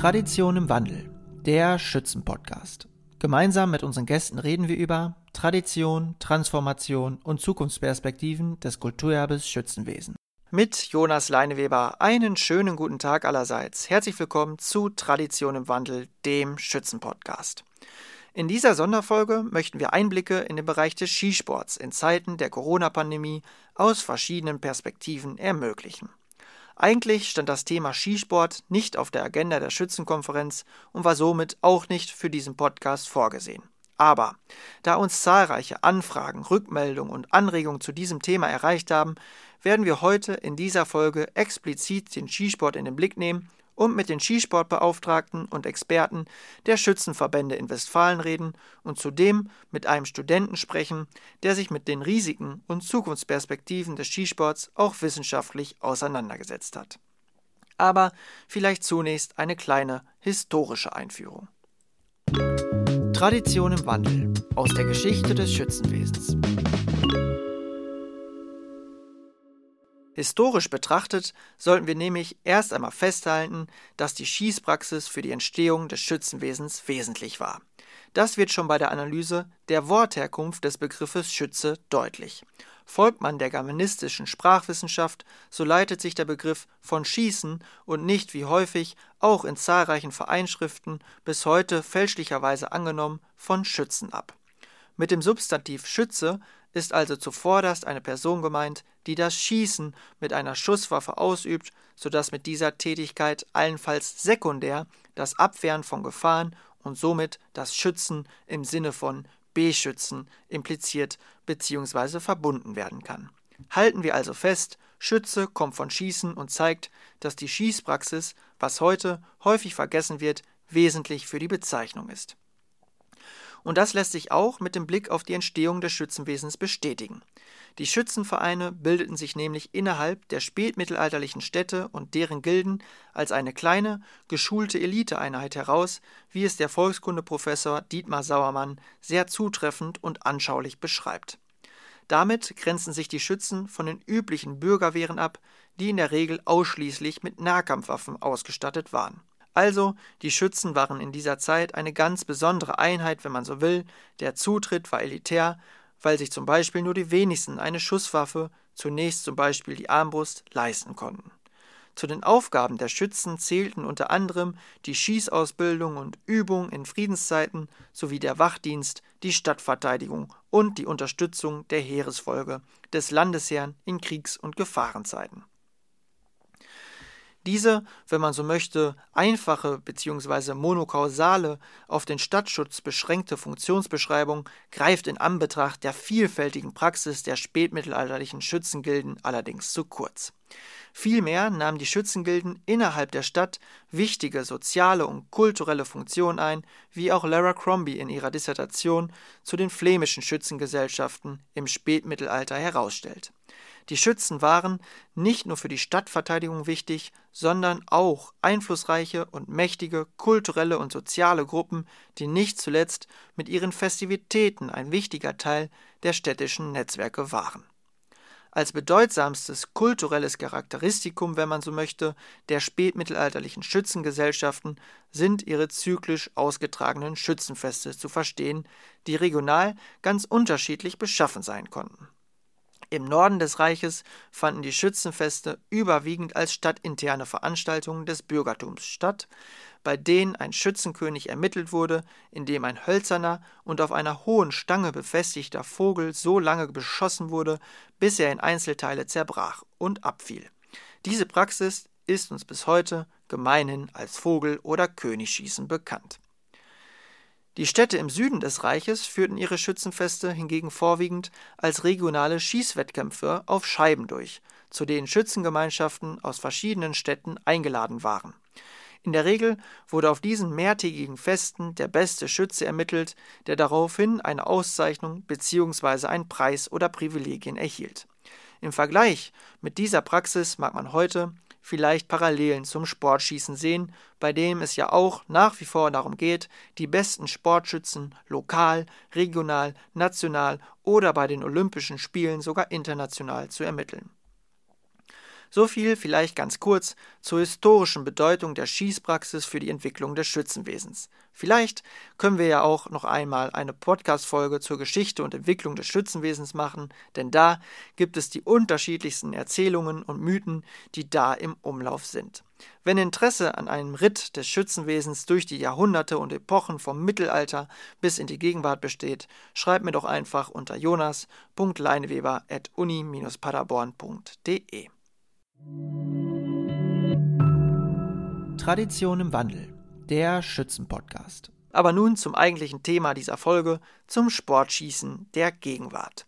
Tradition im Wandel, der Schützenpodcast. Gemeinsam mit unseren Gästen reden wir über Tradition, Transformation und Zukunftsperspektiven des Kulturerbes Schützenwesen. Mit Jonas Leineweber einen schönen guten Tag allerseits. Herzlich willkommen zu Tradition im Wandel, dem Schützenpodcast. In dieser Sonderfolge möchten wir Einblicke in den Bereich des Skisports in Zeiten der Corona-Pandemie aus verschiedenen Perspektiven ermöglichen. Eigentlich stand das Thema Skisport nicht auf der Agenda der Schützenkonferenz und war somit auch nicht für diesen Podcast vorgesehen. Aber da uns zahlreiche Anfragen, Rückmeldungen und Anregungen zu diesem Thema erreicht haben, werden wir heute in dieser Folge explizit den Skisport in den Blick nehmen und mit den Skisportbeauftragten und Experten der Schützenverbände in Westfalen reden und zudem mit einem Studenten sprechen, der sich mit den Risiken und Zukunftsperspektiven des Skisports auch wissenschaftlich auseinandergesetzt hat. Aber vielleicht zunächst eine kleine historische Einführung. Tradition im Wandel aus der Geschichte des Schützenwesens. Historisch betrachtet sollten wir nämlich erst einmal festhalten, dass die Schießpraxis für die Entstehung des Schützenwesens wesentlich war. Das wird schon bei der Analyse der Wortherkunft des Begriffes Schütze deutlich. Folgt man der germanistischen Sprachwissenschaft, so leitet sich der Begriff von Schießen und nicht wie häufig auch in zahlreichen Vereinschriften bis heute fälschlicherweise angenommen von Schützen ab. Mit dem Substantiv Schütze ist also zuvorderst eine Person gemeint, die das Schießen mit einer Schusswaffe ausübt, so dass mit dieser Tätigkeit allenfalls sekundär das Abwehren von Gefahren und somit das Schützen im Sinne von Beschützen impliziert bzw. verbunden werden kann. Halten wir also fest, Schütze kommt von Schießen und zeigt, dass die Schießpraxis, was heute häufig vergessen wird, wesentlich für die Bezeichnung ist. Und das lässt sich auch mit dem Blick auf die Entstehung des Schützenwesens bestätigen. Die Schützenvereine bildeten sich nämlich innerhalb der spätmittelalterlichen Städte und deren Gilden als eine kleine, geschulte Eliteeinheit heraus, wie es der Volkskundeprofessor Dietmar Sauermann sehr zutreffend und anschaulich beschreibt. Damit grenzen sich die Schützen von den üblichen Bürgerwehren ab, die in der Regel ausschließlich mit Nahkampfwaffen ausgestattet waren. Also, die Schützen waren in dieser Zeit eine ganz besondere Einheit, wenn man so will. Der Zutritt war elitär, weil sich zum Beispiel nur die wenigsten eine Schusswaffe, zunächst zum Beispiel die Armbrust, leisten konnten. Zu den Aufgaben der Schützen zählten unter anderem die Schießausbildung und Übung in Friedenszeiten sowie der Wachdienst, die Stadtverteidigung und die Unterstützung der Heeresfolge des Landesherrn in Kriegs- und Gefahrenzeiten. Diese, wenn man so möchte, einfache bzw. monokausale, auf den Stadtschutz beschränkte Funktionsbeschreibung greift in Anbetracht der vielfältigen Praxis der spätmittelalterlichen Schützengilden allerdings zu kurz. Vielmehr nahmen die Schützengilden innerhalb der Stadt wichtige soziale und kulturelle Funktionen ein, wie auch Lara Crombie in ihrer Dissertation zu den flämischen Schützengesellschaften im Spätmittelalter herausstellt. Die Schützen waren nicht nur für die Stadtverteidigung wichtig, sondern auch einflussreiche und mächtige kulturelle und soziale Gruppen, die nicht zuletzt mit ihren Festivitäten ein wichtiger Teil der städtischen Netzwerke waren. Als bedeutsamstes kulturelles Charakteristikum, wenn man so möchte, der spätmittelalterlichen Schützengesellschaften sind ihre zyklisch ausgetragenen Schützenfeste zu verstehen, die regional ganz unterschiedlich beschaffen sein konnten. Im Norden des Reiches fanden die Schützenfeste überwiegend als stadtinterne Veranstaltungen des Bürgertums statt, bei denen ein Schützenkönig ermittelt wurde, indem ein hölzerner und auf einer hohen Stange befestigter Vogel so lange beschossen wurde, bis er in Einzelteile zerbrach und abfiel. Diese Praxis ist uns bis heute gemeinhin als Vogel- oder Königschießen bekannt. Die Städte im Süden des Reiches führten ihre Schützenfeste hingegen vorwiegend als regionale Schießwettkämpfe auf Scheiben durch, zu denen Schützengemeinschaften aus verschiedenen Städten eingeladen waren. In der Regel wurde auf diesen mehrtägigen Festen der beste Schütze ermittelt, der daraufhin eine Auszeichnung bzw. einen Preis oder Privilegien erhielt. Im Vergleich mit dieser Praxis mag man heute vielleicht Parallelen zum Sportschießen sehen, bei dem es ja auch nach wie vor darum geht, die besten Sportschützen lokal, regional, national oder bei den Olympischen Spielen sogar international zu ermitteln. So viel vielleicht ganz kurz zur historischen Bedeutung der Schießpraxis für die Entwicklung des Schützenwesens. Vielleicht können wir ja auch noch einmal eine Podcast-Folge zur Geschichte und Entwicklung des Schützenwesens machen, denn da gibt es die unterschiedlichsten Erzählungen und Mythen, die da im Umlauf sind. Wenn Interesse an einem Ritt des Schützenwesens durch die Jahrhunderte und Epochen vom Mittelalter bis in die Gegenwart besteht, schreibt mir doch einfach unter jonas.leineweber.uni-paderborn.de. Tradition im Wandel, der Schützenpodcast. Aber nun zum eigentlichen Thema dieser Folge, zum Sportschießen der Gegenwart.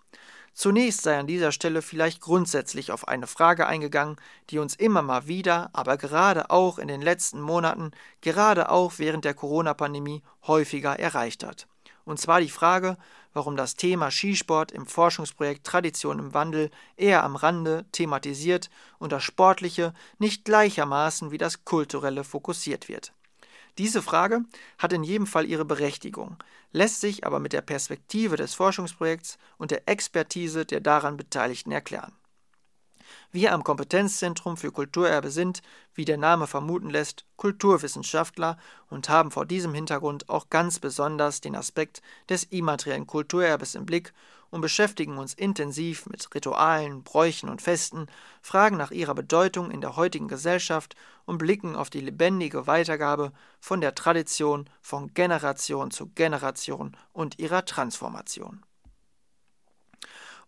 Zunächst sei an dieser Stelle vielleicht grundsätzlich auf eine Frage eingegangen, die uns immer mal wieder, aber gerade auch in den letzten Monaten, gerade auch während der Corona-Pandemie häufiger erreicht hat. Und zwar die Frage, warum das Thema Skisport im Forschungsprojekt Tradition im Wandel eher am Rande thematisiert und das Sportliche nicht gleichermaßen wie das Kulturelle fokussiert wird. Diese Frage hat in jedem Fall ihre Berechtigung, lässt sich aber mit der Perspektive des Forschungsprojekts und der Expertise der daran Beteiligten erklären. Wir am Kompetenzzentrum für Kulturerbe sind, wie der Name vermuten lässt, Kulturwissenschaftler und haben vor diesem Hintergrund auch ganz besonders den Aspekt des immateriellen Kulturerbes im Blick und beschäftigen uns intensiv mit Ritualen, Bräuchen und Festen, fragen nach ihrer Bedeutung in der heutigen Gesellschaft und blicken auf die lebendige Weitergabe von der Tradition von Generation zu Generation und ihrer Transformation.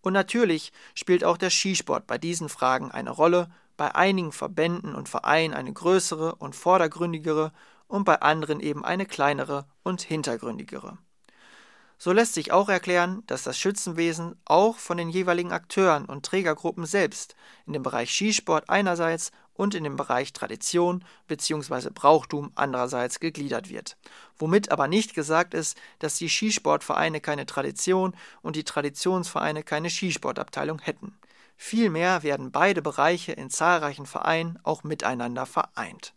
Und natürlich spielt auch der Skisport bei diesen Fragen eine Rolle, bei einigen Verbänden und Vereinen eine größere und vordergründigere und bei anderen eben eine kleinere und hintergründigere. So lässt sich auch erklären, dass das Schützenwesen auch von den jeweiligen Akteuren und Trägergruppen selbst in dem Bereich Skisport einerseits und in dem Bereich Tradition bzw. Brauchtum andererseits gegliedert wird. Womit aber nicht gesagt ist, dass die Skisportvereine keine Tradition und die Traditionsvereine keine Skisportabteilung hätten. Vielmehr werden beide Bereiche in zahlreichen Vereinen auch miteinander vereint.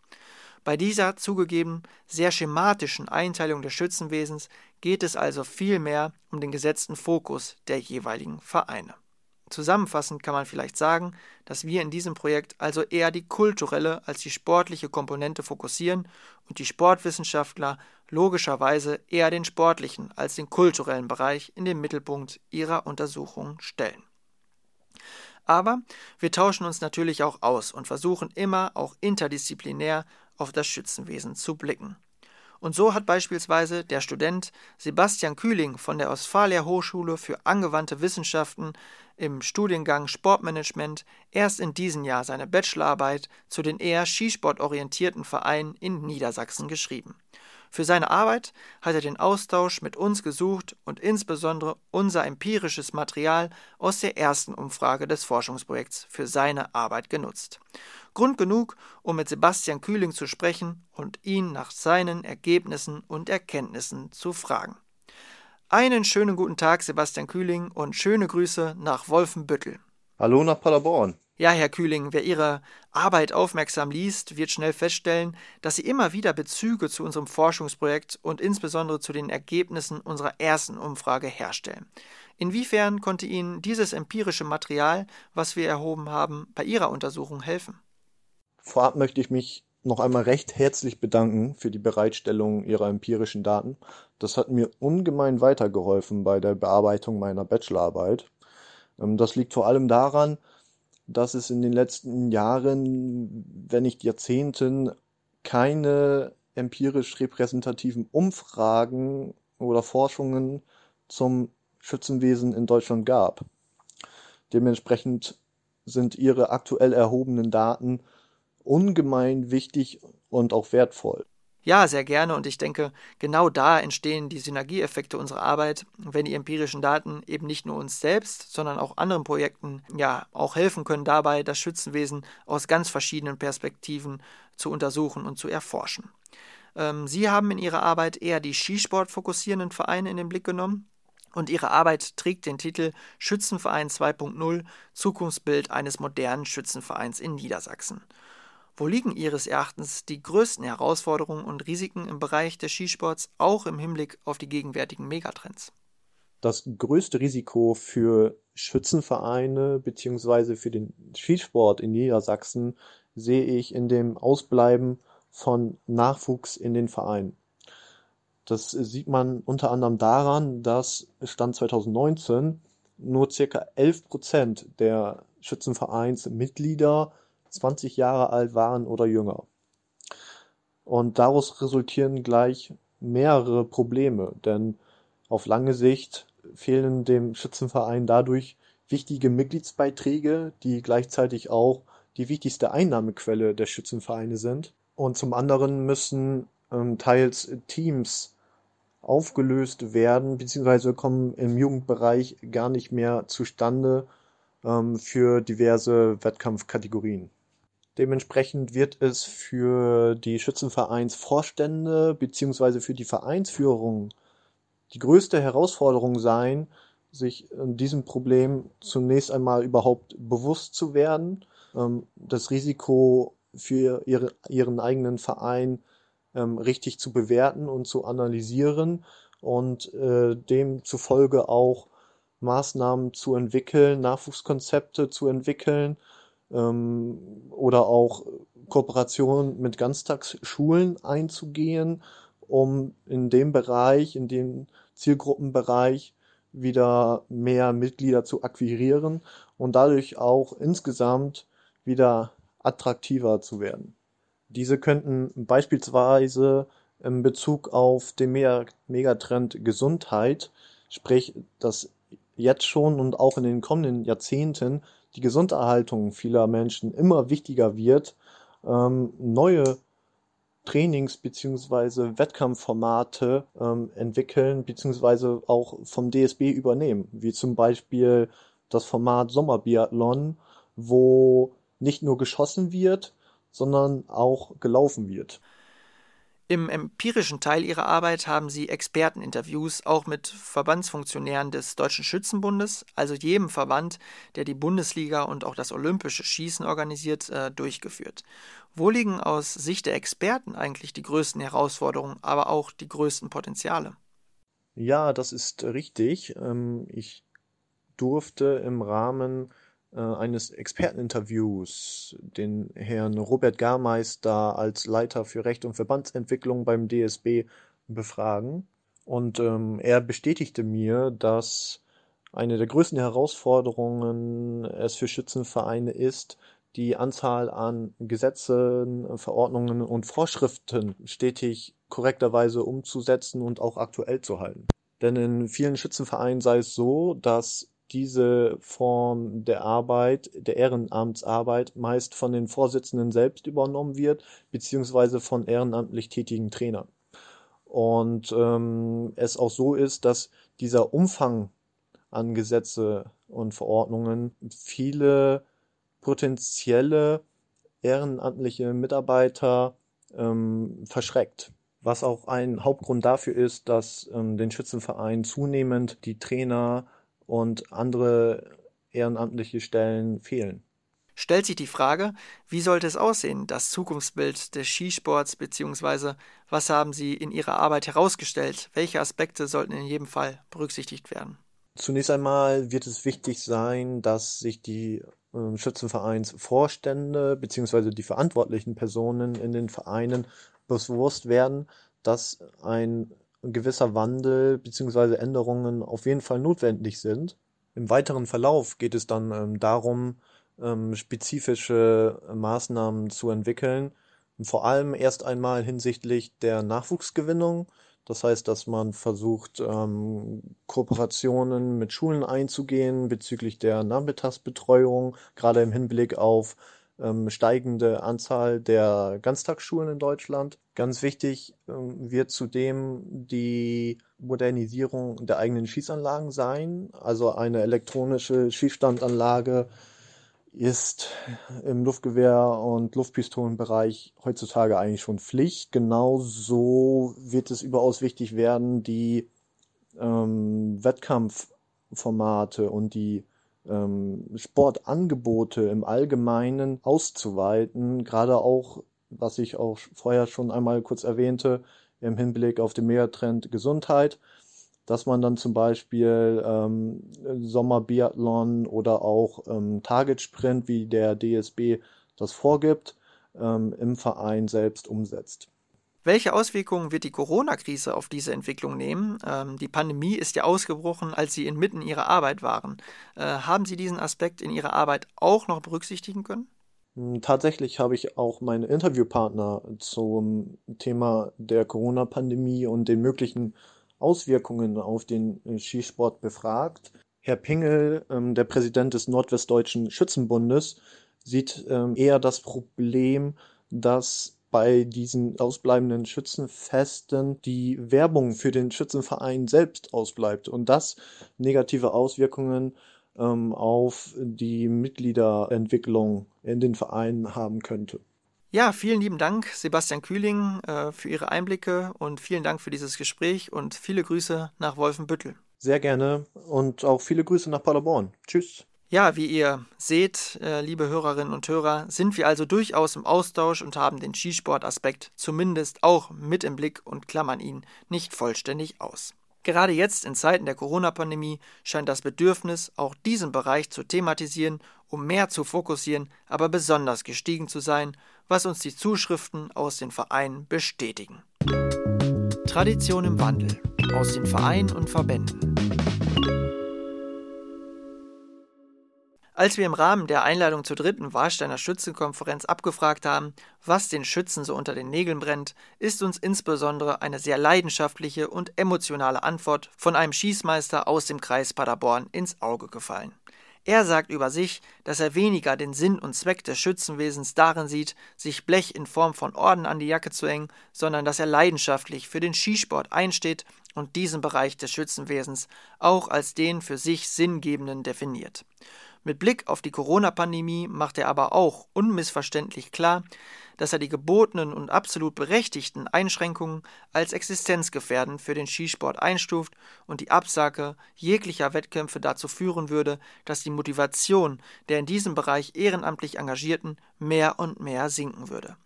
Bei dieser zugegeben sehr schematischen Einteilung des Schützenwesens geht es also vielmehr um den gesetzten Fokus der jeweiligen Vereine. Zusammenfassend kann man vielleicht sagen, dass wir in diesem Projekt also eher die kulturelle als die sportliche Komponente fokussieren und die Sportwissenschaftler logischerweise eher den sportlichen als den kulturellen Bereich in den Mittelpunkt ihrer Untersuchungen stellen. Aber wir tauschen uns natürlich auch aus und versuchen immer auch interdisziplinär auf das Schützenwesen zu blicken. Und so hat beispielsweise der Student Sebastian Kühling von der Ostfalia Hochschule für angewandte Wissenschaften im Studiengang Sportmanagement erst in diesem Jahr seine Bachelorarbeit zu den eher skisportorientierten Vereinen in Niedersachsen geschrieben. Für seine Arbeit hat er den Austausch mit uns gesucht und insbesondere unser empirisches Material aus der ersten Umfrage des Forschungsprojekts für seine Arbeit genutzt. Grund genug, um mit Sebastian Kühling zu sprechen und ihn nach seinen Ergebnissen und Erkenntnissen zu fragen. Einen schönen guten Tag, Sebastian Kühling, und schöne Grüße nach Wolfenbüttel. Hallo nach Paderborn. Ja, Herr Kühling, wer Ihre Arbeit aufmerksam liest, wird schnell feststellen, dass Sie immer wieder Bezüge zu unserem Forschungsprojekt und insbesondere zu den Ergebnissen unserer ersten Umfrage herstellen. Inwiefern konnte Ihnen dieses empirische Material, was wir erhoben haben, bei Ihrer Untersuchung helfen? Vorab möchte ich mich noch einmal recht herzlich bedanken für die Bereitstellung Ihrer empirischen Daten. Das hat mir ungemein weitergeholfen bei der Bearbeitung meiner Bachelorarbeit. Ähm, das liegt vor allem daran, dass es in den letzten Jahren, wenn nicht Jahrzehnten, keine empirisch repräsentativen Umfragen oder Forschungen zum Schützenwesen in Deutschland gab. Dementsprechend sind ihre aktuell erhobenen Daten ungemein wichtig und auch wertvoll. Ja, sehr gerne. Und ich denke, genau da entstehen die Synergieeffekte unserer Arbeit, wenn die empirischen Daten eben nicht nur uns selbst, sondern auch anderen Projekten ja auch helfen können, dabei das Schützenwesen aus ganz verschiedenen Perspektiven zu untersuchen und zu erforschen. Ähm, Sie haben in Ihrer Arbeit eher die Skisport fokussierenden Vereine in den Blick genommen. Und ihre Arbeit trägt den Titel Schützenverein 2.0 Zukunftsbild eines modernen Schützenvereins in Niedersachsen. Wo liegen Ihres Erachtens die größten Herausforderungen und Risiken im Bereich des Skisports, auch im Hinblick auf die gegenwärtigen Megatrends? Das größte Risiko für Schützenvereine beziehungsweise für den Skisport in Niedersachsen sehe ich in dem Ausbleiben von Nachwuchs in den Vereinen. Das sieht man unter anderem daran, dass Stand 2019 nur circa 11 Prozent der Schützenvereinsmitglieder 20 Jahre alt waren oder jünger. Und daraus resultieren gleich mehrere Probleme, denn auf lange Sicht fehlen dem Schützenverein dadurch wichtige Mitgliedsbeiträge, die gleichzeitig auch die wichtigste Einnahmequelle der Schützenvereine sind. Und zum anderen müssen ähm, teils Teams aufgelöst werden, beziehungsweise kommen im Jugendbereich gar nicht mehr zustande ähm, für diverse Wettkampfkategorien. Dementsprechend wird es für die Schützenvereinsvorstände beziehungsweise für die Vereinsführung die größte Herausforderung sein, sich diesem Problem zunächst einmal überhaupt bewusst zu werden, ähm, das Risiko für ihre, ihren eigenen Verein ähm, richtig zu bewerten und zu analysieren und äh, demzufolge auch Maßnahmen zu entwickeln, Nachwuchskonzepte zu entwickeln ähm, oder auch Kooperationen mit Ganztagsschulen einzugehen, um in dem Bereich, in dem Zielgruppenbereich wieder mehr Mitglieder zu akquirieren und dadurch auch insgesamt wieder attraktiver zu werden. Diese könnten beispielsweise in Bezug auf den Megatrend Gesundheit, sprich, dass jetzt schon und auch in den kommenden Jahrzehnten die Gesunderhaltung vieler Menschen immer wichtiger wird, ähm, neue Trainings- bzw. Wettkampfformate ähm, entwickeln bzw. auch vom DSB übernehmen, wie zum Beispiel das Format Sommerbiathlon, wo nicht nur geschossen wird, sondern auch gelaufen wird. Im empirischen Teil ihrer Arbeit haben sie Experteninterviews auch mit Verbandsfunktionären des Deutschen Schützenbundes, also jedem Verband, der die Bundesliga und auch das olympische Schießen organisiert, äh, durchgeführt. Wo liegen aus Sicht der Experten eigentlich die größten Herausforderungen, aber auch die größten Potenziale? Ja, das ist richtig. Ähm, ich durfte im Rahmen eines Experteninterviews den Herrn Robert Garmeister als Leiter für Recht und Verbandsentwicklung beim DSB befragen. Und ähm, er bestätigte mir, dass eine der größten Herausforderungen es für Schützenvereine ist, die Anzahl an Gesetzen, Verordnungen und Vorschriften stetig korrekterweise umzusetzen und auch aktuell zu halten. Denn in vielen Schützenvereinen sei es so, dass diese Form der Arbeit, der Ehrenamtsarbeit, meist von den Vorsitzenden selbst übernommen wird, beziehungsweise von ehrenamtlich tätigen Trainern. Und ähm, es auch so ist, dass dieser Umfang an Gesetze und Verordnungen viele potenzielle ehrenamtliche Mitarbeiter ähm, verschreckt. Was auch ein Hauptgrund dafür ist, dass ähm, den Schützenverein zunehmend die Trainer und andere ehrenamtliche Stellen fehlen. Stellt sich die Frage, wie sollte es aussehen, das Zukunftsbild des Skisports, beziehungsweise was haben Sie in Ihrer Arbeit herausgestellt? Welche Aspekte sollten in jedem Fall berücksichtigt werden? Zunächst einmal wird es wichtig sein, dass sich die äh, Schützenvereinsvorstände beziehungsweise die verantwortlichen Personen in den Vereinen bewusst werden, dass ein gewisser Wandel bzw. Änderungen auf jeden Fall notwendig sind. Im weiteren Verlauf geht es dann ähm, darum, ähm, spezifische Maßnahmen zu entwickeln, vor allem erst einmal hinsichtlich der Nachwuchsgewinnung. Das heißt, dass man versucht, ähm, Kooperationen mit Schulen einzugehen bezüglich der Nachmittagsbetreuung, gerade im Hinblick auf ähm, steigende Anzahl der Ganztagsschulen in Deutschland. Ganz wichtig ähm, wird zudem die Modernisierung der eigenen Schießanlagen sein. Also eine elektronische Schießstandanlage ist im Luftgewehr- und Luftpistolenbereich heutzutage eigentlich schon Pflicht. Genauso wird es überaus wichtig werden, die ähm, Wettkampfformate und die Sportangebote im Allgemeinen auszuweiten, gerade auch, was ich auch vorher schon einmal kurz erwähnte, im Hinblick auf den Megatrend Gesundheit. dass man dann zum Beispiel ähm, Sommerbiathlon oder auch ähm, Target Sprint, wie der DSB das vorgibt, ähm, im Verein selbst umsetzt. Welche Auswirkungen wird die Corona-Krise auf diese Entwicklung nehmen? Ähm, die Pandemie ist ja ausgebrochen, als Sie inmitten Ihrer Arbeit waren. Äh, haben Sie diesen Aspekt in Ihrer Arbeit auch noch berücksichtigen können? Hm, tatsächlich habe ich auch meine Interviewpartner zum Thema der Corona-Pandemie und den möglichen Auswirkungen auf den äh, Skisport befragt. Herr Pingel, ähm, der Präsident des Nordwestdeutschen Schützenbundes, sieht ähm, eher das Problem, dass bei diesen ausbleibenden Schützenfesten die Werbung für den Schützenverein selbst ausbleibt und das negative Auswirkungen ähm, auf die Mitgliederentwicklung in den Vereinen haben könnte. Ja, vielen lieben Dank, Sebastian Kühling, äh, für Ihre Einblicke und vielen Dank für dieses Gespräch und viele Grüße nach Wolfenbüttel. Sehr gerne und auch viele Grüße nach Paderborn. Tschüss. Ja, wie ihr seht, äh, liebe Hörerinnen und Hörer, sind wir also durchaus im Austausch und haben den Skisportaspekt zumindest auch mit im Blick und klammern ihn nicht vollständig aus. Gerade jetzt in Zeiten der Corona-Pandemie scheint das Bedürfnis, auch diesen Bereich zu thematisieren, um mehr zu fokussieren, aber besonders gestiegen zu sein, was uns die Zuschriften aus den Vereinen bestätigen. Tradition im Wandel aus den Vereinen und Verbänden. Als wir im Rahmen der Einladung zur dritten Warsteiner Schützenkonferenz abgefragt haben, was den Schützen so unter den Nägeln brennt, ist uns insbesondere eine sehr leidenschaftliche und emotionale Antwort von einem Schießmeister aus dem Kreis Paderborn ins Auge gefallen. Er sagt über sich, dass er weniger den Sinn und Zweck des Schützenwesens darin sieht, sich Blech in Form von Orden an die Jacke zu hängen, sondern dass er leidenschaftlich für den Skisport einsteht und diesen Bereich des Schützenwesens auch als den für sich Sinngebenden definiert. Mit Blick auf die Corona-Pandemie macht er aber auch unmissverständlich klar, dass er die gebotenen und absolut berechtigten Einschränkungen als existenzgefährdend für den Skisport einstuft und die Absage jeglicher Wettkämpfe dazu führen würde, dass die Motivation der in diesem Bereich ehrenamtlich Engagierten mehr und mehr sinken würde.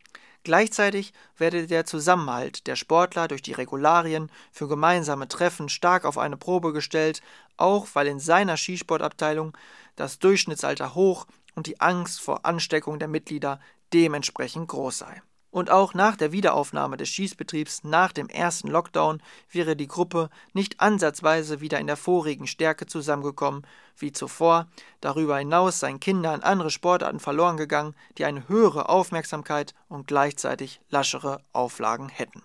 Gleichzeitig werde der Zusammenhalt der Sportler durch die Regularien für gemeinsame Treffen stark auf eine Probe gestellt, auch weil in seiner Skisportabteilung das Durchschnittsalter hoch und die Angst vor Ansteckung der Mitglieder dementsprechend groß sei. Und auch nach der Wiederaufnahme des Schießbetriebs nach dem ersten Lockdown wäre die Gruppe nicht ansatzweise wieder in der vorigen Stärke zusammengekommen wie zuvor. Darüber hinaus seien Kindern andere Sportarten verloren gegangen, die eine höhere Aufmerksamkeit und gleichzeitig laschere Auflagen hätten.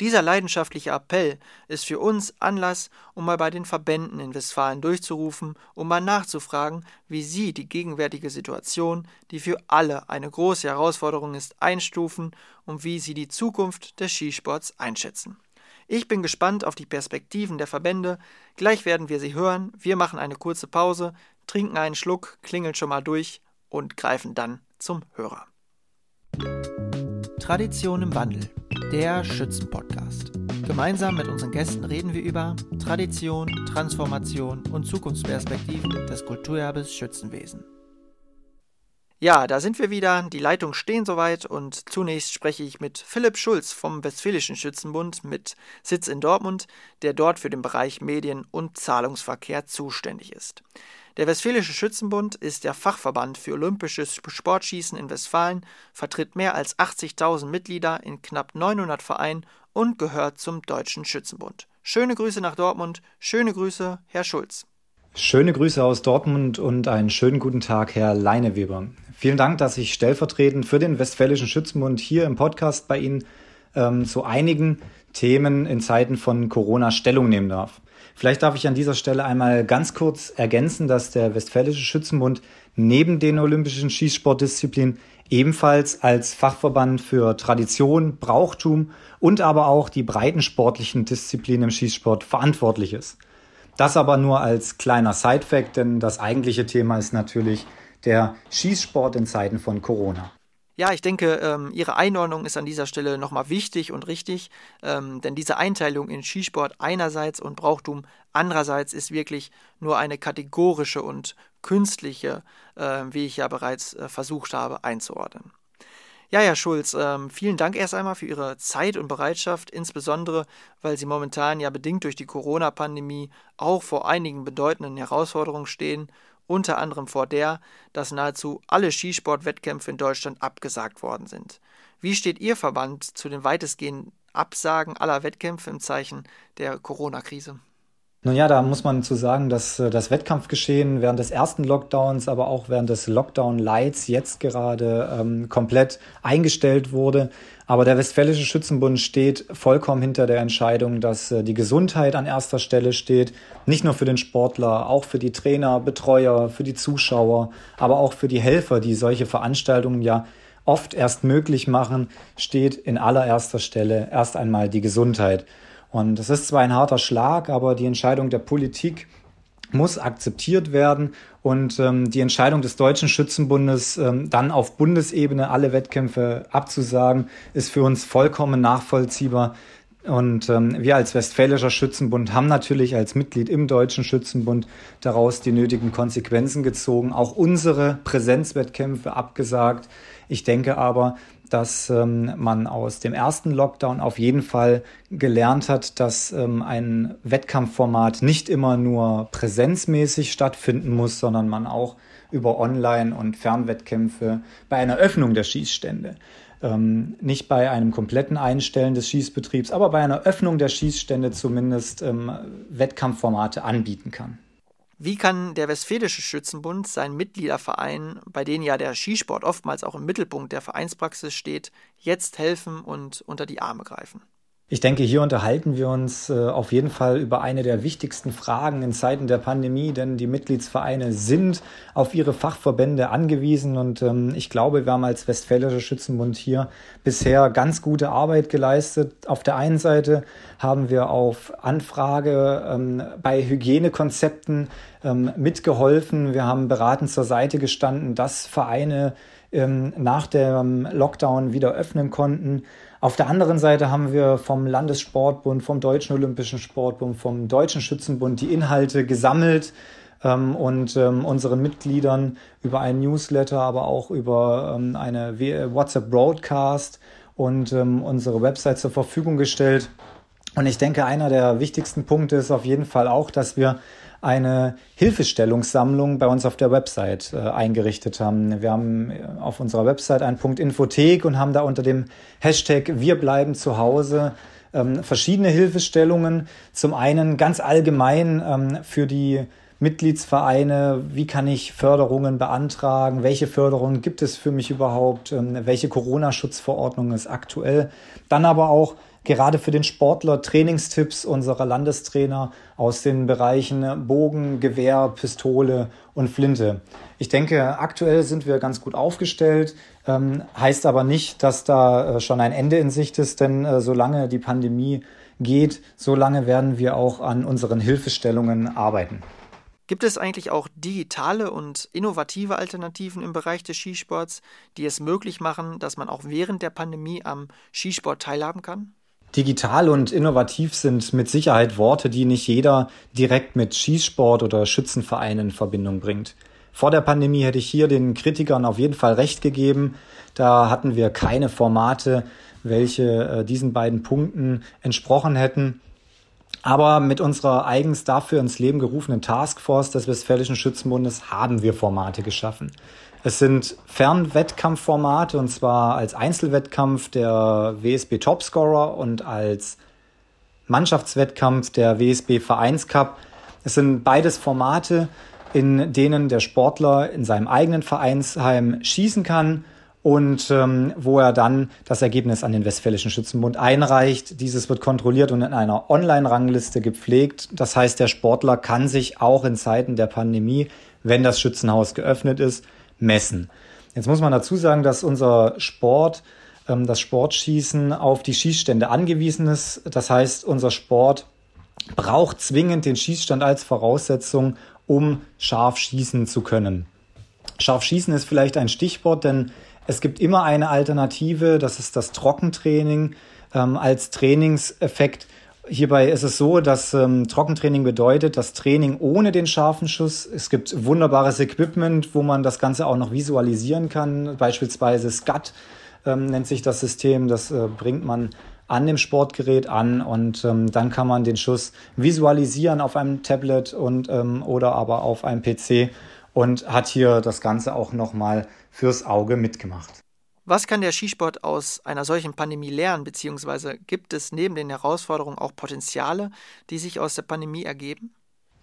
Dieser leidenschaftliche Appell ist für uns Anlass, um mal bei den Verbänden in Westfalen durchzurufen, um mal nachzufragen, wie sie die gegenwärtige Situation, die für alle eine große Herausforderung ist, einstufen und wie sie die Zukunft des Skisports einschätzen. Ich bin gespannt auf die Perspektiven der Verbände. Gleich werden wir sie hören. Wir machen eine kurze Pause, trinken einen Schluck, klingeln schon mal durch und greifen dann zum Hörer. Tradition im Wandel der Schützen-Podcast. Gemeinsam mit unseren Gästen reden wir über Tradition, Transformation und Zukunftsperspektiven des Kulturerbes Schützenwesen. Ja, da sind wir wieder. Die Leitungen stehen soweit und zunächst spreche ich mit Philipp Schulz vom Westfälischen Schützenbund mit Sitz in Dortmund, der dort für den Bereich Medien und Zahlungsverkehr zuständig ist. Der Westfälische Schützenbund ist der Fachverband für olympisches Sportschießen in Westfalen, vertritt mehr als 80.000 Mitglieder in knapp 900 Vereinen und gehört zum Deutschen Schützenbund. Schöne Grüße nach Dortmund, schöne Grüße, Herr Schulz. Schöne Grüße aus Dortmund und einen schönen guten Tag, Herr Leineweber. Vielen Dank, dass ich stellvertretend für den Westfälischen Schützenbund hier im Podcast bei Ihnen ähm, zu einigen Themen in Zeiten von Corona Stellung nehmen darf. Vielleicht darf ich an dieser Stelle einmal ganz kurz ergänzen, dass der Westfälische Schützenbund neben den olympischen Schießsportdisziplinen ebenfalls als Fachverband für Tradition, Brauchtum und aber auch die breiten sportlichen Disziplinen im Schießsport verantwortlich ist. Das aber nur als kleiner Sidefact, denn das eigentliche Thema ist natürlich der Schießsport in Zeiten von Corona. Ja, ich denke, ähm, Ihre Einordnung ist an dieser Stelle nochmal wichtig und richtig, ähm, denn diese Einteilung in Skisport einerseits und Brauchtum andererseits ist wirklich nur eine kategorische und künstliche, äh, wie ich ja bereits äh, versucht habe einzuordnen. Ja, Herr Schulz, ähm, vielen Dank erst einmal für Ihre Zeit und Bereitschaft, insbesondere weil Sie momentan ja bedingt durch die Corona-Pandemie auch vor einigen bedeutenden Herausforderungen stehen, unter anderem vor der, dass nahezu alle Skisportwettkämpfe in Deutschland abgesagt worden sind. Wie steht Ihr Verband zu den weitestgehenden Absagen aller Wettkämpfe im Zeichen der Corona-Krise? Nun ja, da muss man zu sagen, dass äh, das Wettkampfgeschehen während des ersten Lockdowns, aber auch während des Lockdown-Lights jetzt gerade ähm, komplett eingestellt wurde. Aber der Westfälische Schützenbund steht vollkommen hinter der Entscheidung, dass äh, die Gesundheit an erster Stelle steht. Nicht nur für den Sportler, auch für die Trainer, Betreuer, für die Zuschauer, aber auch für die Helfer, die solche Veranstaltungen ja oft erst möglich machen, steht in allererster Stelle erst einmal die Gesundheit. Und es ist zwar ein harter Schlag, aber die Entscheidung der Politik muss akzeptiert werden und ähm, die Entscheidung des Deutschen Schützenbundes, ähm, dann auf Bundesebene alle Wettkämpfe abzusagen, ist für uns vollkommen nachvollziehbar. Und ähm, wir als Westfälischer Schützenbund haben natürlich als Mitglied im Deutschen Schützenbund daraus die nötigen Konsequenzen gezogen, auch unsere Präsenzwettkämpfe abgesagt. Ich denke aber, dass ähm, man aus dem ersten Lockdown auf jeden Fall gelernt hat, dass ähm, ein Wettkampfformat nicht immer nur präsenzmäßig stattfinden muss, sondern man auch über Online- und Fernwettkämpfe bei einer Öffnung der Schießstände, ähm, nicht bei einem kompletten Einstellen des Schießbetriebs, aber bei einer Öffnung der Schießstände zumindest ähm, Wettkampfformate anbieten kann. Wie kann der Westfälische Schützenbund seinen Mitgliedervereinen, bei denen ja der Skisport oftmals auch im Mittelpunkt der Vereinspraxis steht, jetzt helfen und unter die Arme greifen? Ich denke, hier unterhalten wir uns äh, auf jeden Fall über eine der wichtigsten Fragen in Zeiten der Pandemie, denn die Mitgliedsvereine sind auf ihre Fachverbände angewiesen und ähm, ich glaube, wir haben als Westfälischer Schützenbund hier bisher ganz gute Arbeit geleistet. Auf der einen Seite haben wir auf Anfrage ähm, bei Hygienekonzepten ähm, mitgeholfen. Wir haben beratend zur Seite gestanden, dass Vereine nach dem Lockdown wieder öffnen konnten. Auf der anderen Seite haben wir vom Landessportbund, vom Deutschen Olympischen Sportbund, vom Deutschen Schützenbund die Inhalte gesammelt ähm, und ähm, unseren Mitgliedern über einen Newsletter, aber auch über ähm, eine WhatsApp Broadcast und ähm, unsere Website zur Verfügung gestellt. Und ich denke, einer der wichtigsten Punkte ist auf jeden Fall auch, dass wir eine Hilfestellungssammlung bei uns auf der Website äh, eingerichtet haben. Wir haben äh, auf unserer Website einen Punkt Infothek und haben da unter dem Hashtag Wir bleiben zu Hause ähm, verschiedene Hilfestellungen. Zum einen ganz allgemein ähm, für die Mitgliedsvereine, wie kann ich Förderungen beantragen, welche Förderungen gibt es für mich überhaupt, ähm, welche Corona-Schutzverordnung ist aktuell. Dann aber auch gerade für den Sportler Trainingstipps unserer Landestrainer aus den Bereichen Bogen, Gewehr, Pistole und Flinte. Ich denke, aktuell sind wir ganz gut aufgestellt, ähm, heißt aber nicht, dass da äh, schon ein Ende in Sicht ist, denn äh, solange die Pandemie geht, solange werden wir auch an unseren Hilfestellungen arbeiten. Gibt es eigentlich auch digitale und innovative Alternativen im Bereich des Skisports, die es möglich machen, dass man auch während der Pandemie am Skisport teilhaben kann? Digital und innovativ sind mit Sicherheit Worte, die nicht jeder direkt mit Schießsport oder Schützenvereinen in Verbindung bringt. Vor der Pandemie hätte ich hier den Kritikern auf jeden Fall recht gegeben. Da hatten wir keine Formate, welche äh, diesen beiden Punkten entsprochen hätten. Aber mit unserer eigens dafür ins Leben gerufenen Taskforce des Westfälischen Schützenbundes haben wir Formate geschaffen. Es sind Fernwettkampfformate und zwar als Einzelwettkampf der WSB Topscorer und als Mannschaftswettkampf der WSB Vereinscup. Es sind beides Formate, in denen der Sportler in seinem eigenen Vereinsheim schießen kann und ähm, wo er dann das Ergebnis an den Westfälischen Schützenbund einreicht. Dieses wird kontrolliert und in einer Online-Rangliste gepflegt. Das heißt, der Sportler kann sich auch in Zeiten der Pandemie, wenn das Schützenhaus geöffnet ist, messen. Jetzt muss man dazu sagen, dass unser Sport, ähm, das Sportschießen auf die Schießstände angewiesen ist. Das heißt, unser Sport braucht zwingend den Schießstand als Voraussetzung, um scharf schießen zu können. Scharf schießen ist vielleicht ein Stichwort, denn es gibt immer eine Alternative, das ist das Trockentraining ähm, als Trainingseffekt Hierbei ist es so, dass ähm, Trockentraining bedeutet, das Training ohne den scharfen Schuss. Es gibt wunderbares Equipment, wo man das Ganze auch noch visualisieren kann, beispielsweise SCAT ähm, nennt sich das System. Das äh, bringt man an dem Sportgerät an und ähm, dann kann man den Schuss visualisieren auf einem Tablet und ähm, oder aber auf einem PC und hat hier das Ganze auch nochmal fürs Auge mitgemacht. Was kann der Skisport aus einer solchen Pandemie lernen, beziehungsweise gibt es neben den Herausforderungen auch Potenziale, die sich aus der Pandemie ergeben?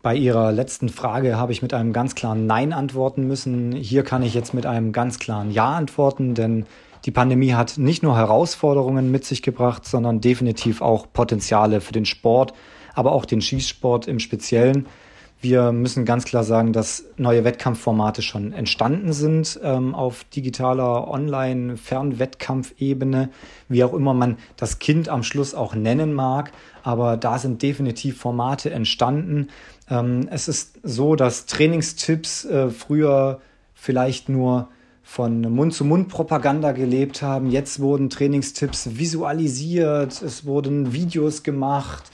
Bei Ihrer letzten Frage habe ich mit einem ganz klaren Nein antworten müssen. Hier kann ich jetzt mit einem ganz klaren Ja antworten, denn die Pandemie hat nicht nur Herausforderungen mit sich gebracht, sondern definitiv auch Potenziale für den Sport, aber auch den Schießsport im Speziellen. Wir müssen ganz klar sagen, dass neue Wettkampfformate schon entstanden sind ähm, auf digitaler Online-Fernwettkampfebene, wie auch immer man das Kind am Schluss auch nennen mag. Aber da sind definitiv Formate entstanden. Ähm, es ist so, dass Trainingstipps äh, früher vielleicht nur von Mund-zu-Mund-Propaganda gelebt haben. Jetzt wurden Trainingstipps visualisiert, es wurden Videos gemacht.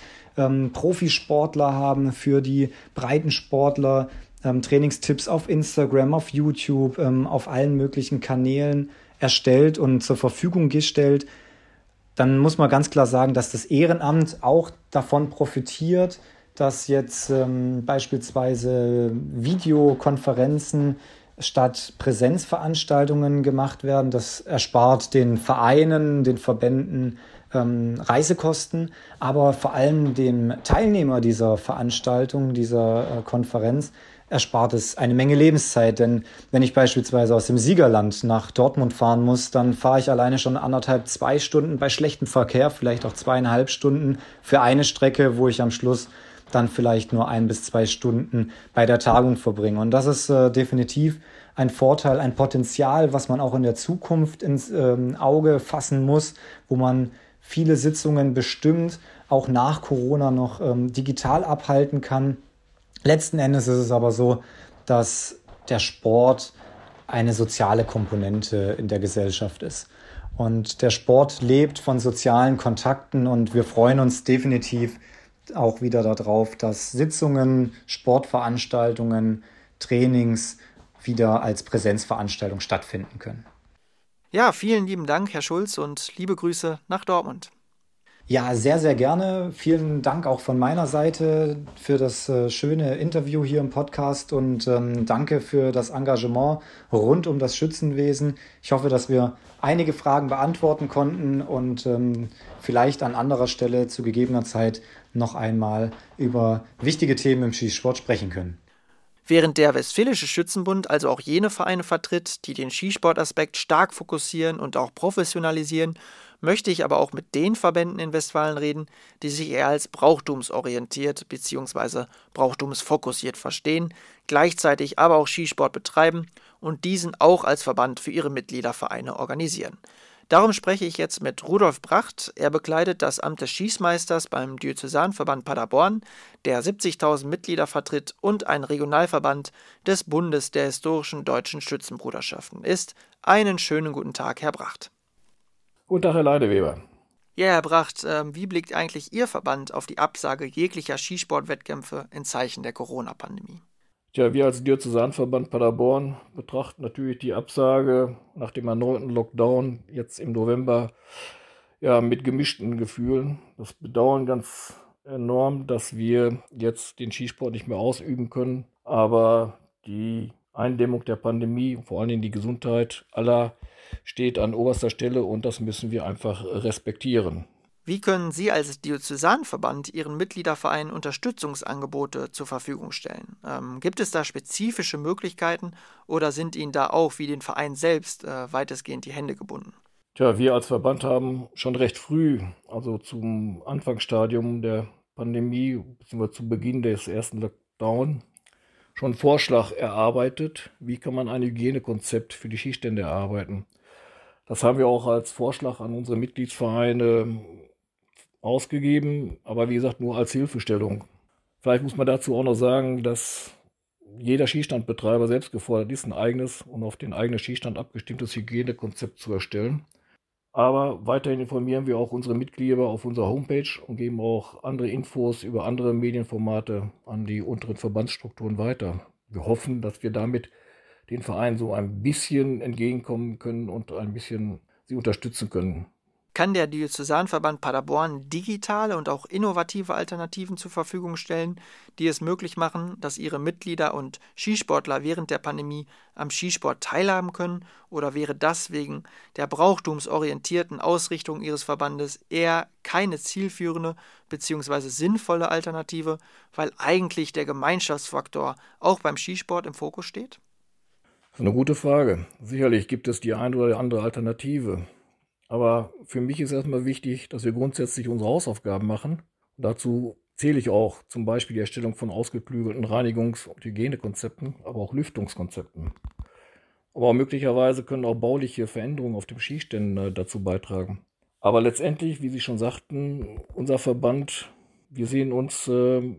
Ähm, Profisportler haben für die Breitensportler ähm, Trainingstipps auf Instagram, auf YouTube, ähm, auf allen möglichen Kanälen erstellt und zur Verfügung gestellt. Dann muss man ganz klar sagen, dass das Ehrenamt auch davon profitiert, dass jetzt ähm, beispielsweise Videokonferenzen statt Präsenzveranstaltungen gemacht werden. Das erspart den Vereinen, den Verbänden ähm, Reisekosten, aber vor allem dem Teilnehmer dieser Veranstaltung, dieser äh, Konferenz, erspart es eine Menge Lebenszeit. Denn wenn ich beispielsweise aus dem Siegerland nach Dortmund fahren muss, dann fahre ich alleine schon anderthalb, zwei Stunden bei schlechtem Verkehr, vielleicht auch zweieinhalb Stunden für eine Strecke, wo ich am Schluss dann vielleicht nur ein bis zwei Stunden bei der Tagung verbringen. Und das ist äh, definitiv ein Vorteil, ein Potenzial, was man auch in der Zukunft ins ähm, Auge fassen muss, wo man viele Sitzungen bestimmt auch nach Corona noch ähm, digital abhalten kann. Letzten Endes ist es aber so, dass der Sport eine soziale Komponente in der Gesellschaft ist. Und der Sport lebt von sozialen Kontakten und wir freuen uns definitiv, auch wieder darauf, dass Sitzungen, Sportveranstaltungen, Trainings wieder als Präsenzveranstaltung stattfinden können. Ja, vielen lieben Dank, Herr Schulz, und liebe Grüße nach Dortmund. Ja, sehr, sehr gerne. Vielen Dank auch von meiner Seite für das äh, schöne Interview hier im Podcast und ähm, danke für das Engagement rund um das Schützenwesen. Ich hoffe, dass wir einige Fragen beantworten konnten und ähm, vielleicht an anderer Stelle zu gegebener Zeit noch einmal über wichtige Themen im Skisport sprechen können. Während der Westfälische Schützenbund also auch jene Vereine vertritt, die den Skisportaspekt stark fokussieren und auch professionalisieren, möchte ich aber auch mit den Verbänden in Westfalen reden, die sich eher als brauchtumsorientiert bzw. brauchtumsfokussiert verstehen, gleichzeitig aber auch Skisport betreiben und diesen auch als Verband für ihre Mitgliedervereine organisieren. Darum spreche ich jetzt mit Rudolf Bracht. Er bekleidet das Amt des Schießmeisters beim Diözesanverband Paderborn, der 70.000 Mitglieder vertritt und ein Regionalverband des Bundes der historischen deutschen Schützenbruderschaften ist. Einen schönen guten Tag, Herr Bracht. Guten Tag, Herr Leideweber. Ja, Herr Bracht, ähm, wie blickt eigentlich Ihr Verband auf die Absage jeglicher Skisportwettkämpfe in Zeichen der Corona-Pandemie? Tja, wir als Diözesanverband Paderborn betrachten natürlich die Absage nach dem erneuten Lockdown jetzt im November ja mit gemischten Gefühlen. Das bedauern ganz enorm, dass wir jetzt den Skisport nicht mehr ausüben können. Aber die Eindämmung der Pandemie, vor allem die Gesundheit aller, steht an oberster Stelle und das müssen wir einfach respektieren. Wie können Sie als Diözesanverband Ihren Mitgliedervereinen Unterstützungsangebote zur Verfügung stellen? Ähm, gibt es da spezifische Möglichkeiten oder sind Ihnen da auch wie den Verein selbst äh, weitestgehend die Hände gebunden? Tja, wir als Verband haben schon recht früh, also zum Anfangsstadium der Pandemie, beziehungsweise zu Beginn des ersten Lockdown, schon einen Vorschlag erarbeitet, wie kann man ein Hygienekonzept für die Skistände erarbeiten. Das haben wir auch als Vorschlag an unsere Mitgliedsvereine ausgegeben, aber wie gesagt nur als Hilfestellung. Vielleicht muss man dazu auch noch sagen, dass jeder Skistandbetreiber selbst gefordert ist, ein eigenes und auf den eigenen Skistand abgestimmtes Hygienekonzept zu erstellen. Aber weiterhin informieren wir auch unsere Mitglieder auf unserer Homepage und geben auch andere Infos über andere Medienformate an die unteren Verbandsstrukturen weiter. Wir hoffen, dass wir damit den Verein so ein bisschen entgegenkommen können und ein bisschen sie unterstützen können kann der Diözesanverband Paderborn digitale und auch innovative Alternativen zur Verfügung stellen, die es möglich machen, dass ihre Mitglieder und Skisportler während der Pandemie am Skisport teilhaben können? Oder wäre das wegen der brauchtumsorientierten Ausrichtung ihres Verbandes eher keine zielführende bzw. sinnvolle Alternative, weil eigentlich der Gemeinschaftsfaktor auch beim Skisport im Fokus steht? Das ist eine gute Frage. Sicherlich gibt es die eine oder andere Alternative. Aber für mich ist erstmal wichtig, dass wir grundsätzlich unsere Hausaufgaben machen. Und dazu zähle ich auch zum Beispiel die Erstellung von ausgeklügelten Reinigungs- und Hygienekonzepten, aber auch Lüftungskonzepten. Aber möglicherweise können auch bauliche Veränderungen auf dem Skiständen dazu beitragen. Aber letztendlich, wie Sie schon sagten, unser Verband, wir sehen uns äh,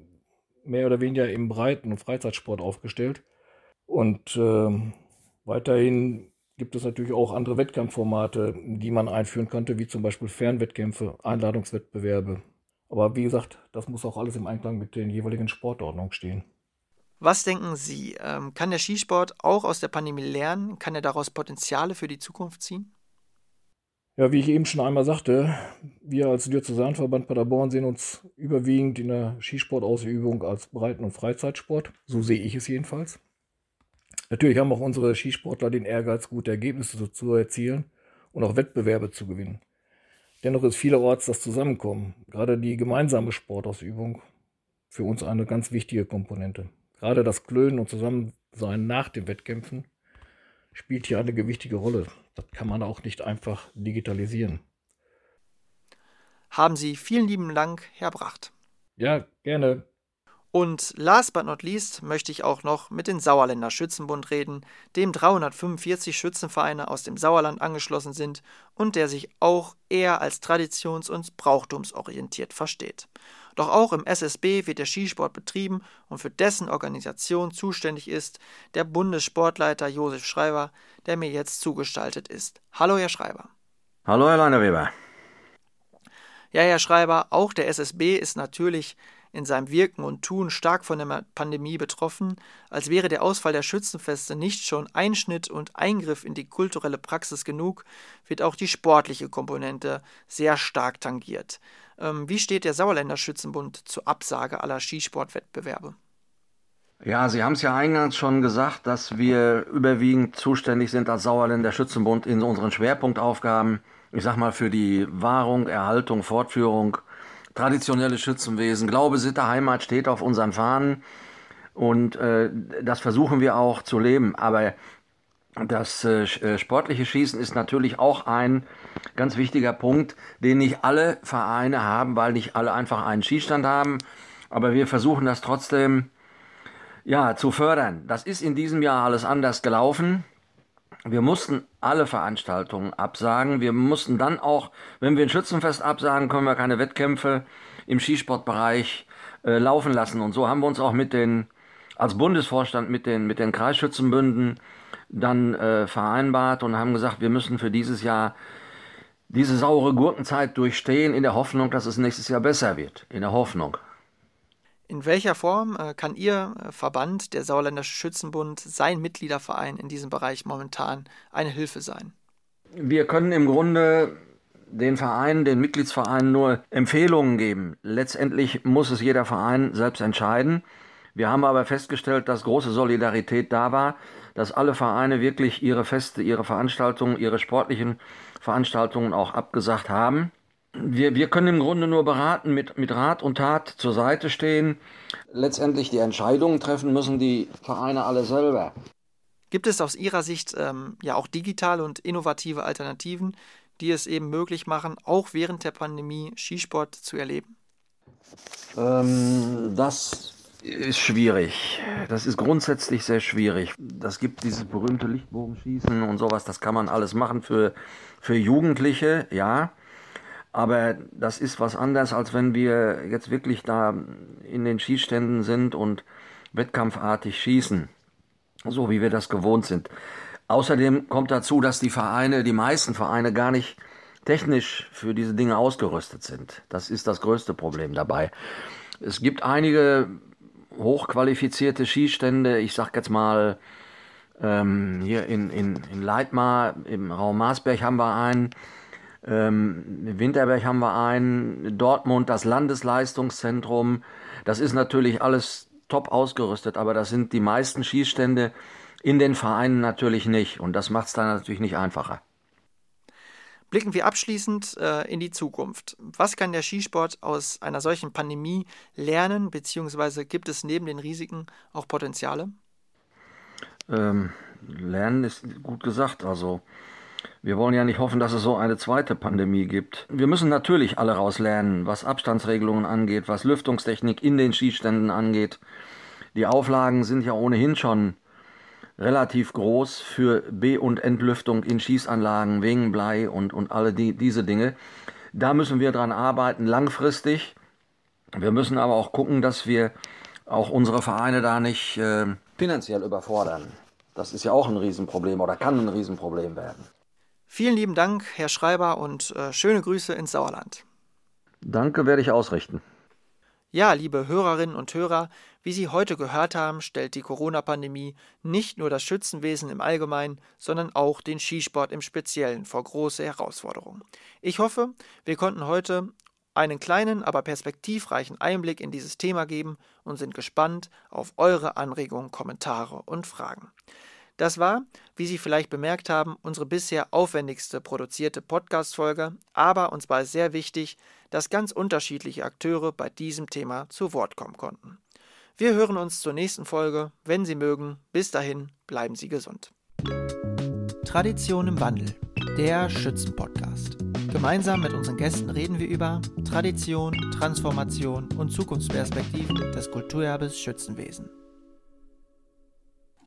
mehr oder weniger im Breiten- und Freizeitsport aufgestellt. Und äh, weiterhin gibt es natürlich auch andere Wettkampfformate, die man einführen könnte, wie zum Beispiel Fernwettkämpfe, Einladungswettbewerbe. Aber wie gesagt, das muss auch alles im Einklang mit den jeweiligen Sportordnungen stehen. Was denken Sie, ähm, kann der Skisport auch aus der Pandemie lernen? Kann er daraus Potenziale für die Zukunft ziehen? Ja, wie ich eben schon einmal sagte, wir als Diözesanverband Paderborn sehen uns überwiegend in der Skisportausübung als Breiten- und Freizeitsport. So sehe ich es jedenfalls. Natürlich haben auch unsere Skisportler den Ehrgeiz, gute Ergebnisse zu erzielen und auch Wettbewerbe zu gewinnen. Dennoch ist vielerorts das Zusammenkommen, gerade die gemeinsame Sportausübung, für uns eine ganz wichtige Komponente. Gerade das Klönen und Zusammensein nach den Wettkämpfen spielt hier eine gewichtige Rolle. Das kann man auch nicht einfach digitalisieren. Haben Sie vielen lieben Dank, Herr Bracht. Ja, gerne. Und last but not least möchte ich auch noch mit dem Sauerländer Schützenbund reden, dem 345 Schützenvereine aus dem Sauerland angeschlossen sind und der sich auch eher als traditions- und brauchtumsorientiert versteht. Doch auch im SSB wird der Skisport betrieben und für dessen Organisation zuständig ist der Bundessportleiter Josef Schreiber, der mir jetzt zugestaltet ist. Hallo, Herr Schreiber. Hallo, Herr Leinerweber. Ja, Herr Schreiber, auch der SSB ist natürlich in seinem Wirken und Tun stark von der Pandemie betroffen, als wäre der Ausfall der Schützenfeste nicht schon Einschnitt und Eingriff in die kulturelle Praxis genug, wird auch die sportliche Komponente sehr stark tangiert. Ähm, wie steht der Sauerländer Schützenbund zur Absage aller Skisportwettbewerbe? Ja, Sie haben es ja eingangs schon gesagt, dass wir überwiegend zuständig sind als Sauerländer Schützenbund in unseren Schwerpunktaufgaben, ich sag mal für die Wahrung, Erhaltung, Fortführung traditionelle Schützenwesen. Glaube, Sitte, Heimat steht auf unseren Fahnen und äh, das versuchen wir auch zu leben. Aber das äh, äh, sportliche Schießen ist natürlich auch ein ganz wichtiger Punkt, den nicht alle Vereine haben, weil nicht alle einfach einen Schießstand haben. Aber wir versuchen das trotzdem ja, zu fördern. Das ist in diesem Jahr alles anders gelaufen. Wir mussten alle Veranstaltungen absagen. Wir mussten dann auch, wenn wir ein Schützenfest absagen, können wir keine Wettkämpfe im Skisportbereich äh, laufen lassen. Und so haben wir uns auch mit den, als Bundesvorstand mit den, mit den Kreisschützenbünden dann äh, vereinbart und haben gesagt, wir müssen für dieses Jahr diese saure Gurkenzeit durchstehen, in der Hoffnung, dass es nächstes Jahr besser wird. In der Hoffnung. In welcher Form äh, kann Ihr äh, Verband, der Sauerländische Schützenbund, sein Mitgliederverein in diesem Bereich momentan eine Hilfe sein? Wir können im Grunde den Vereinen, den Mitgliedsvereinen nur Empfehlungen geben. Letztendlich muss es jeder Verein selbst entscheiden. Wir haben aber festgestellt, dass große Solidarität da war, dass alle Vereine wirklich ihre Feste, ihre Veranstaltungen, ihre sportlichen Veranstaltungen auch abgesagt haben wir, wir können im Grunde nur beraten, mit, mit Rat und Tat zur Seite stehen. Letztendlich die Entscheidungen treffen müssen die Vereine alle selber. Gibt es aus Ihrer Sicht ähm, ja auch digitale und innovative Alternativen, die es eben möglich machen, auch während der Pandemie Skisport zu erleben? Ähm, das ist schwierig. Das ist grundsätzlich sehr schwierig. Das gibt dieses berühmte Lichtbogenschießen und sowas, das kann man alles machen für, für Jugendliche, ja. Aber das ist was anderes, als wenn wir jetzt wirklich da in den Schießständen sind und wettkampfartig schießen, so wie wir das gewohnt sind. Außerdem kommt dazu, dass die Vereine, die meisten Vereine gar nicht technisch für diese Dinge ausgerüstet sind. Das ist das größte Problem dabei. Es gibt einige hochqualifizierte Schießstände, ich sag jetzt mal Ähm, hier in, in, in Leitmar, im Raum Marsberg haben wir einen. Ähm, Winterberg haben wir einen. Dortmund, das Landesleistungszentrum. Das ist natürlich alles top ausgerüstet, aber das sind die meisten Schießstände in den Vereinen natürlich nicht. Und das macht es dann natürlich nicht einfacher. Blicken wir abschließend äh, in die Zukunft. Was kann der Skisport aus einer solchen Pandemie lernen, beziehungsweise gibt es neben den Risiken auch Potenziale? Ähm, lernen ist gut gesagt. Also wir wollen ja nicht hoffen, dass es so eine zweite Pandemie gibt. Wir müssen natürlich alle rauslernen, was Abstandsregelungen angeht, was Lüftungstechnik in den Skiständen angeht. Die Auflagen sind ja ohnehin schon relativ groß für B- und Entlüftung in Schießanlagen wegen Blei und, und alle die, diese Dinge. Da müssen wir dran arbeiten, langfristig. Wir müssen aber auch gucken, dass wir auch unsere Vereine da nicht äh, finanziell überfordern. Das ist ja auch ein Riesenproblem oder kann ein Riesenproblem werden. Vielen lieben Dank, Herr Schreiber, und äh, schöne Grüße ins Sauerland. Danke, werde ich ausrichten. Ja, liebe Hörerinnen und Hörer, wie Sie heute gehört haben, stellt die Corona-Pandemie nicht nur das Schützenwesen im Allgemeinen, sondern auch den Skisport im Speziellen vor große Herausforderungen. Ich hoffe, wir konnten heute einen kleinen, aber perspektivreichen Einblick in dieses Thema geben und sind gespannt auf eure Anregungen, Kommentare und Fragen. Das war, wie Sie vielleicht bemerkt haben, unsere bisher aufwendigste produzierte Podcast-Folge, aber uns war es sehr wichtig, dass ganz unterschiedliche Akteure bei diesem Thema zu Wort kommen konnten. Wir hören uns zur nächsten Folge, wenn Sie mögen. Bis dahin, bleiben Sie gesund. Tradition im Wandel, der Schützen-Podcast. Gemeinsam mit unseren Gästen reden wir über Tradition, Transformation und Zukunftsperspektiven des Kulturerbes Schützenwesen.